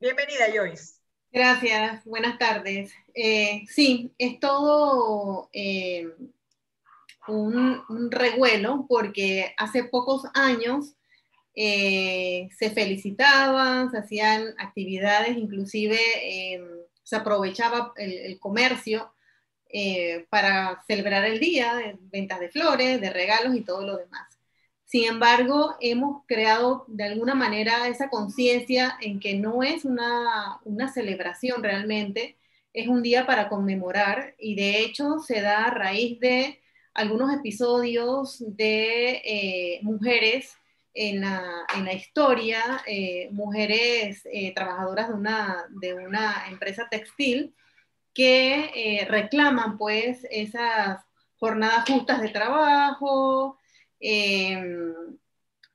Bienvenida, Joyce. Gracias, buenas tardes. Eh, sí, es todo eh, un, revuelo porque hace pocos años eh, se felicitaban, se hacían actividades, inclusive se aprovechaba el, comercio para celebrar el día, ventas de flores, de regalos y todo lo demás. Sin embargo, hemos creado de alguna manera esa conciencia en que no es una, celebración realmente, es un día para conmemorar y de hecho se da a raíz de algunos episodios de eh, mujeres en la, historia, eh, mujeres eh, trabajadoras de una, de una empresa textil que reclaman pues esas jornadas justas de trabajo, Em,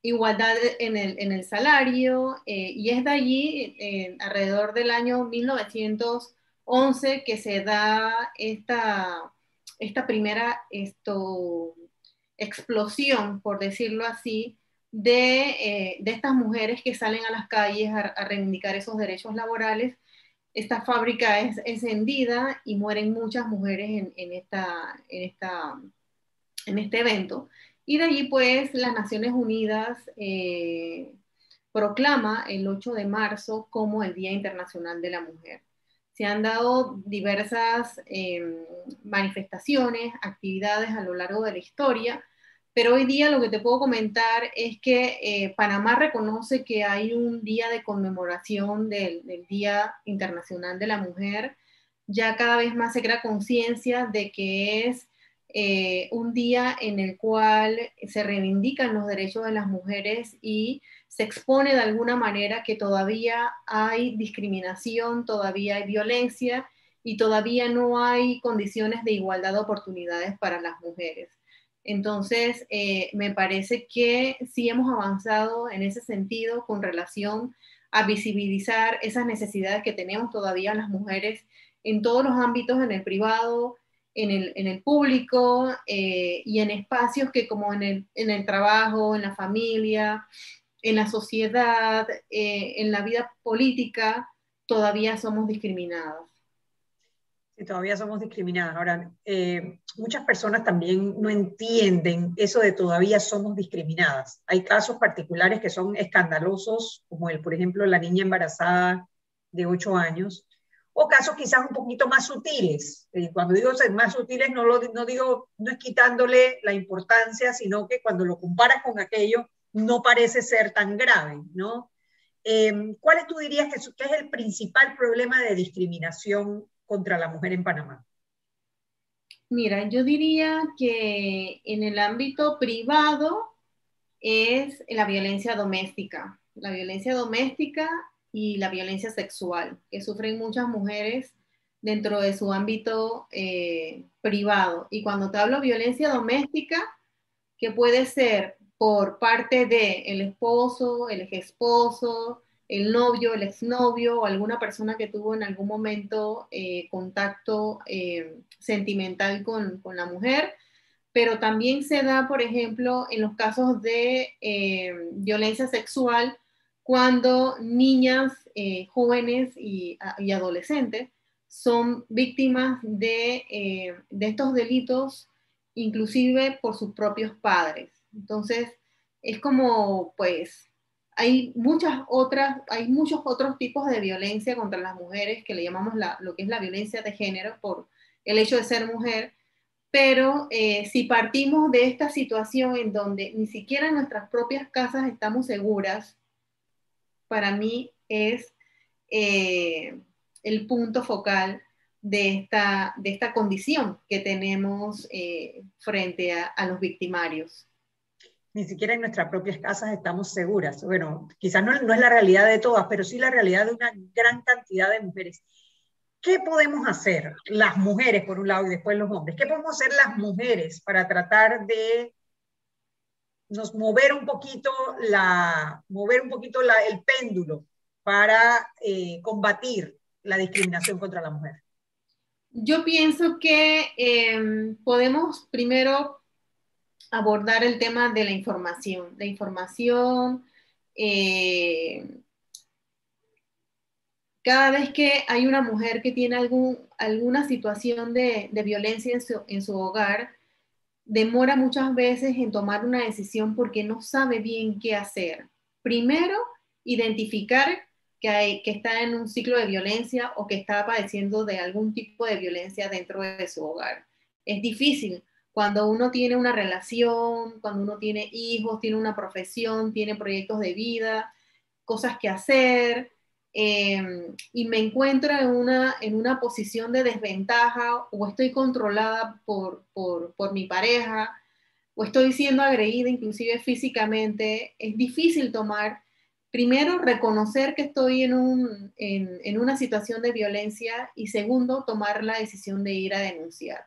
igualdad en el, salario, eh, y es de allí, alrededor del año 1911, que se da esta, esta primera esto, explosión, por decirlo así, de, eh, de, estas mujeres que salen a las calles a, reivindicar esos derechos laborales. Esta fábrica es encendida y mueren muchas mujeres en, en, esta, en, esta, en este evento. Y de allí, pues, las Naciones Unidas eh, proclama el 8 de marzo como el Día Internacional de la Mujer. Se han dado diversas em, manifestaciones, actividades a lo largo de la historia, pero hoy día lo que te puedo comentar es que eh, Panamá reconoce que hay un día de conmemoración del, Día Internacional de la Mujer. Ya cada vez más se crea conciencia de que es eh, un día en el cual se reivindican los derechos de las mujeres y se expone de alguna manera que todavía hay discriminación, todavía hay violencia y todavía no hay condiciones de igualdad de oportunidades para las mujeres. Entonces, eh, me parece que sí hemos avanzado en ese sentido con relación a visibilizar esas necesidades que tenemos todavía las mujeres en todos los ámbitos, en el privado, en el, público eh, y en espacios que como en el, en el, trabajo, en la familia, en la sociedad, eh, en la vida política, todavía somos discriminados. Sí, todavía somos discriminadas. Ahora, eh, muchas personas también no entienden eso de todavía somos discriminadas. Hay casos particulares que son escandalosos, como el, por ejemplo, la niña embarazada de 8 años, o casos quizás un poquito más sutiles. Y cuando digo más sutiles, no, lo, no digo, no es quitándole la importancia, sino que cuando lo comparas con aquello, no parece ser tan grave, ¿no? Eh, ¿Cuál tú dirías que, que, es el principal problema de discriminación contra la mujer en Panamá? Mira, yo diría que en el ámbito privado es la violencia doméstica. La violencia doméstica y la violencia sexual que sufren muchas mujeres dentro de su ámbito eh, privado. Y cuando te hablo violencia doméstica, que puede ser por parte de el esposo, el ex esposo, el novio, el exnovio o alguna persona que tuvo en algún momento eh, contacto eh, sentimental con, con, la mujer, pero también se da, por ejemplo, en los casos de violencia sexual cuando niñas, jóvenes y, y adolescentes son víctimas eh, de, estos delitos, inclusive por sus propios padres. Entonces, es como, pues, hay muchas otras, hay muchos otros tipos de violencia contra las mujeres que le llamamos lo que es la violencia de género por el hecho de ser mujer, pero eh, si partimos de esta situación en donde ni siquiera en nuestras propias casas estamos seguras, para mí es eh, el punto focal de esta, de esta condición que tenemos eh, frente a, los victimarios. Ni siquiera en nuestras propias casas estamos seguras. Bueno, quizás no, no es la realidad de todas, pero sí la realidad de una gran cantidad de mujeres. ¿Qué podemos hacer las mujeres por un lado y después los hombres? ¿Qué podemos hacer las mujeres para tratar de nos mover un poquito la mover un poquito la, el péndulo para eh, combatir la discriminación contra la mujer? Yo pienso que em, podemos primero abordar el tema de la información. La información, eh, cada vez que hay una mujer que tiene algún, alguna situación de, violencia en su, en su hogar, demora muchas veces en tomar una decisión porque no sabe bien qué hacer. Primero, identificar que, está en un ciclo de violencia o que está padeciendo de algún tipo de violencia dentro de su hogar. Es difícil cuando uno tiene una relación, cuando uno tiene hijos, tiene una profesión, tiene proyectos de vida, cosas que hacer, em, y me encuentro en una, en una posición de desventaja o estoy controlada por, por, por mi pareja o estoy siendo agredida inclusive físicamente, es difícil tomar primero, reconocer que estoy en, un, en, una situación de violencia y segundo, tomar la decisión de ir a denunciar.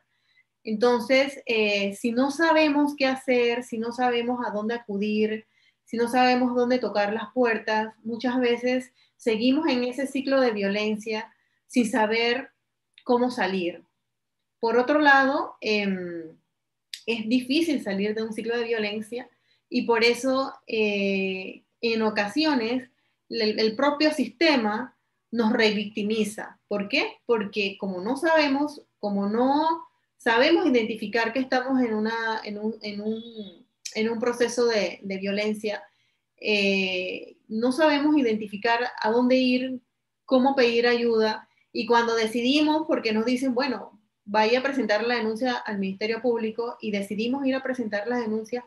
Entonces, eh, si no sabemos qué hacer, si no sabemos a dónde acudir, si no sabemos dónde tocar las puertas, muchas veces seguimos en ese ciclo de violencia sin saber cómo salir. Por otro lado, em, es difícil salir de un ciclo de violencia y por eso eh, en ocasiones el, propio sistema nos revictimiza. ¿Por qué? Porque como no sabemos, como no sabemos identificar que estamos en, una, en, un, en, un, en un, proceso de, de violencia, eh, no sabemos identificar a dónde ir, cómo pedir ayuda, y cuando decidimos, porque nos dicen, bueno, vaya a presentar la denuncia al Ministerio Público y decidimos ir a presentar la denuncia,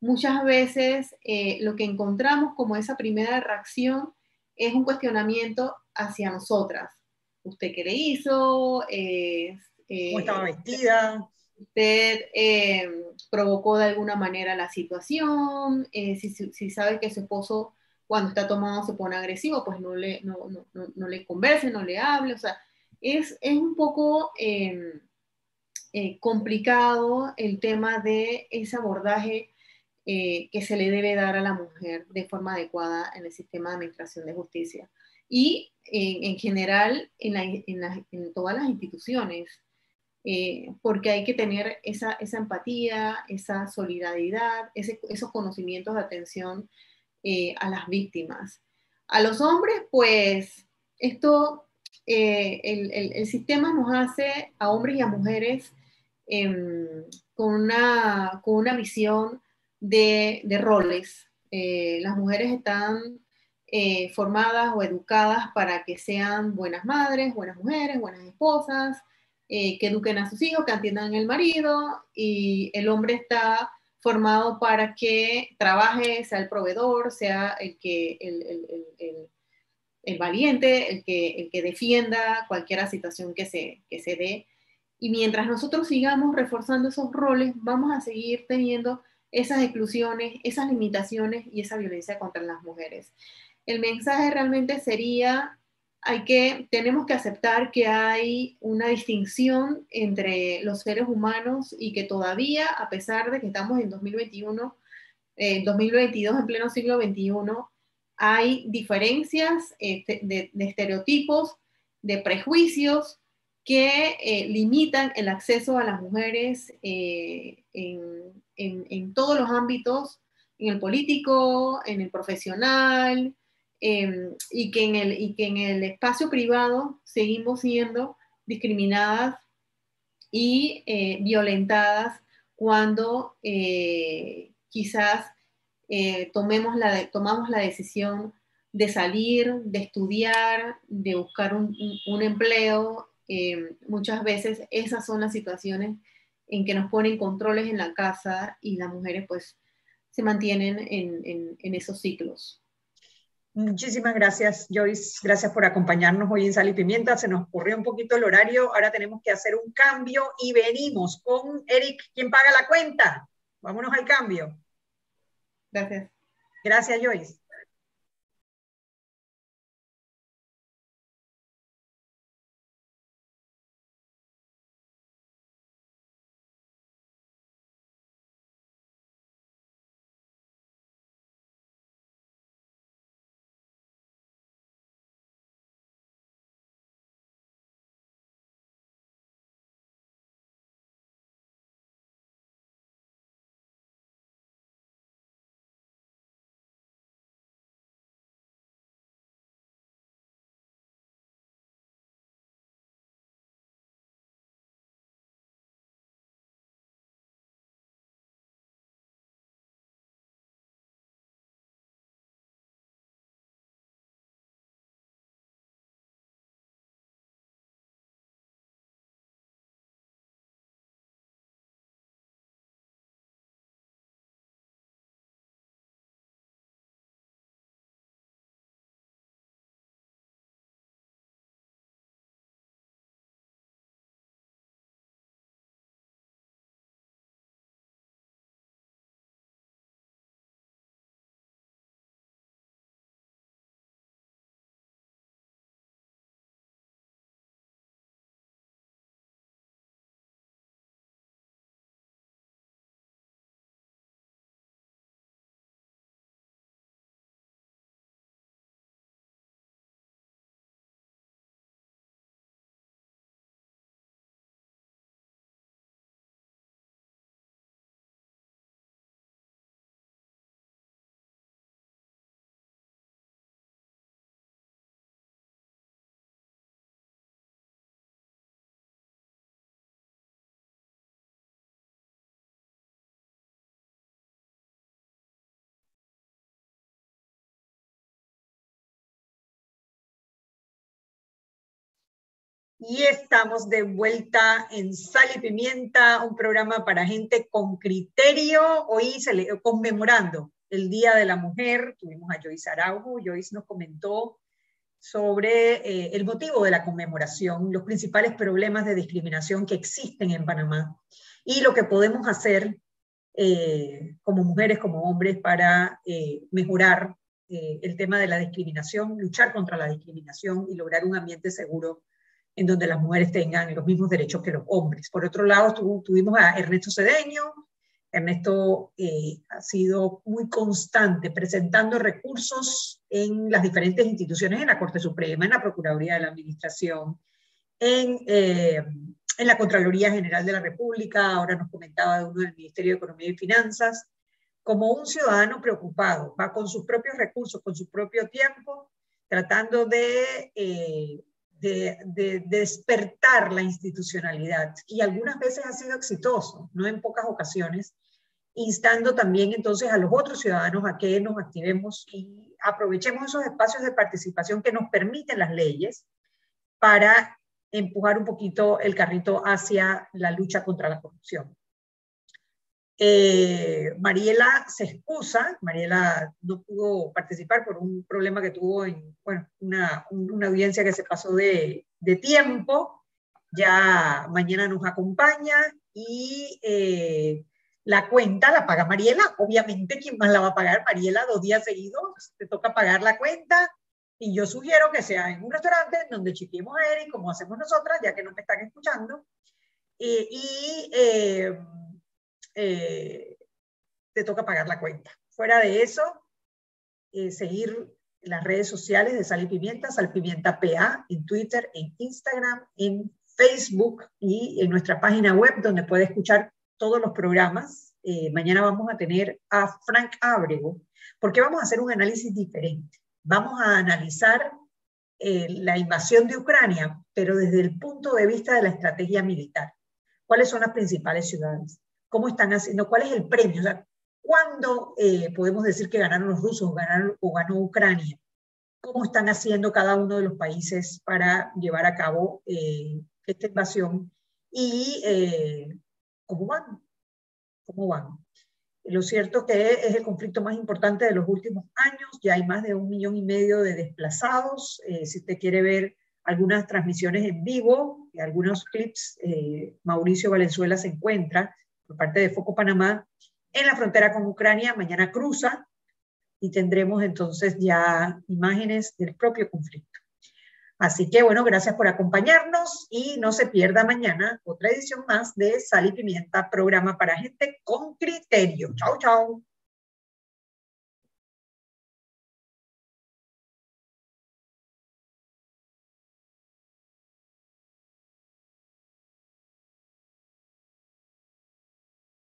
muchas veces eh, lo que encontramos como esa primera reacción es un cuestionamiento hacia nosotras. ¿Usted qué le hizo? Eh, ¿Cómo estaba vestida? ¿Usted eh, provocó de alguna manera la situación? Si, sabe que su esposo cuando está tomado se pone agresivo, pues no le, no, le converse, no le hable. O sea, es, es un poco em, complicado el tema de ese abordaje eh, que se le debe dar a la mujer de forma adecuada en el sistema de administración de justicia. Y en general en, todas las instituciones, eh, porque hay que tener esa, empatía, esa solidaridad, esos conocimientos de atención eh, a las víctimas. A los hombres, pues esto, el, el, sistema nos hace a hombres y a mujeres em, con, una, con una visión de, roles. Eh, las mujeres están eh, formadas o educadas para que sean buenas madres, buenas mujeres, buenas esposas, eh, que eduquen a sus hijos, que atiendan al marido, y el hombre está formado para que trabaje, sea el proveedor, sea el que el, valiente, el que, el que defienda cualquier situación que se, que se dé. Y mientras nosotros sigamos reforzando esos roles, vamos a seguir teniendo esas exclusiones, esas limitaciones y esa violencia contra las mujeres. el mensaje realmente sería, hay que, tenemos que aceptar que hay una distinción entre los seres humanos y que todavía, a pesar de que estamos en 2021, eh, 2022, en pleno siglo XXI, hay diferencias este, de, estereotipos, de prejuicios que eh, limitan el acceso a las mujeres eh, en, en, todos los ámbitos, en el político, en el profesional, em, y, que en el, y que en el espacio privado seguimos siendo discriminadas y eh, violentadas cuando quizás eh, tomemos la, tomamos la decisión de salir, de estudiar, de buscar un, empleo. Eh, muchas veces esas son las situaciones en que nos ponen controles en la casa y las mujeres pues se mantienen en, en esos ciclos. Muchísimas gracias, Joyce. Gracias por acompañarnos hoy en Sal y Pimienta. Se nos ocurrió un poquito el horario. Ahora tenemos que hacer un cambio y venimos con Eric, quien paga la cuenta. Vámonos al cambio. Gracias. Gracias, Joyce. Y estamos de vuelta en Sal y Pimienta, un programa para gente con criterio. Hoy se le, conmemorando el Día de la Mujer, tuvimos a Joyce Araujo. Joyce nos comentó sobre eh, el motivo de la conmemoración, los principales problemas de discriminación que existen en Panamá y lo que podemos hacer eh, como mujeres, como hombres, para eh, mejorar el tema de la discriminación, luchar contra la discriminación y lograr un ambiente seguro en donde las mujeres tengan los mismos derechos que los hombres. Por otro lado, tuvimos a Ernesto Cedeño. Ernesto eh, ha sido muy constante presentando recursos en las diferentes instituciones, en la Corte Suprema, en la Procuraduría de la Administración, en, eh, en la Contraloría General de la República, ahora nos comentaba de uno del Ministerio de Economía y Finanzas, como un ciudadano preocupado, va con sus propios recursos, con su propio tiempo, tratando de eh, de, despertar la institucionalidad y algunas veces ha sido exitoso, no en pocas ocasiones, instando también entonces a los otros ciudadanos a que nos activemos y aprovechemos esos espacios de participación que nos permiten las leyes para empujar un poquito el carrito hacia la lucha contra la corrupción. Eh, Mariela se excusa, Mariela no pudo participar por un problema que tuvo en bueno, una, una audiencia que se pasó de, tiempo, ya mañana nos acompaña y eh, La cuenta la paga Mariela, obviamente, ¿quién más la va a pagar? Mariela, dos días seguidos, te toca pagar la cuenta. Y yo sugiero que sea en un restaurante donde chiquemos a Eric, como hacemos nosotras, ya que no me están escuchando. y eh, te toca pagar la cuenta. Fuera de eso, eh, seguir las redes sociales de Sal y Pimienta, Sal Pimienta PA, en Twitter, en Instagram, en Facebook y en nuestra página web donde puede escuchar todos los programas. Eh, mañana vamos a tener a Frank Abrego porque vamos a hacer un análisis diferente. Vamos a analizar la invasión de Ucrania, pero desde el punto de vista de la estrategia militar. ¿Cuáles son las principales ciudades? ¿Cómo están haciendo? ¿Cuál es el premio? O sea, ¿Cuándo eh, podemos decir que ganaron los rusos ganaron, o ganó Ucrania? ¿Cómo están haciendo cada uno de los países para llevar a cabo esta invasión? Y ¿Cómo van? ¿Cómo van? Lo cierto es que es el conflicto más importante de los últimos años, ya hay más de un millón y medio de desplazados. Eh, si usted quiere ver algunas transmisiones en vivo algunos clips, eh, Mauricio Valenzuela se encuentra por parte de Foco Panamá en la frontera con Ucrania, mañana cruza y tendremos entonces ya imágenes del propio conflicto. Así que bueno, gracias por acompañarnos y no se pierda mañana otra edición más de Sal y Pimienta, programa para gente con criterio. Chao, chao.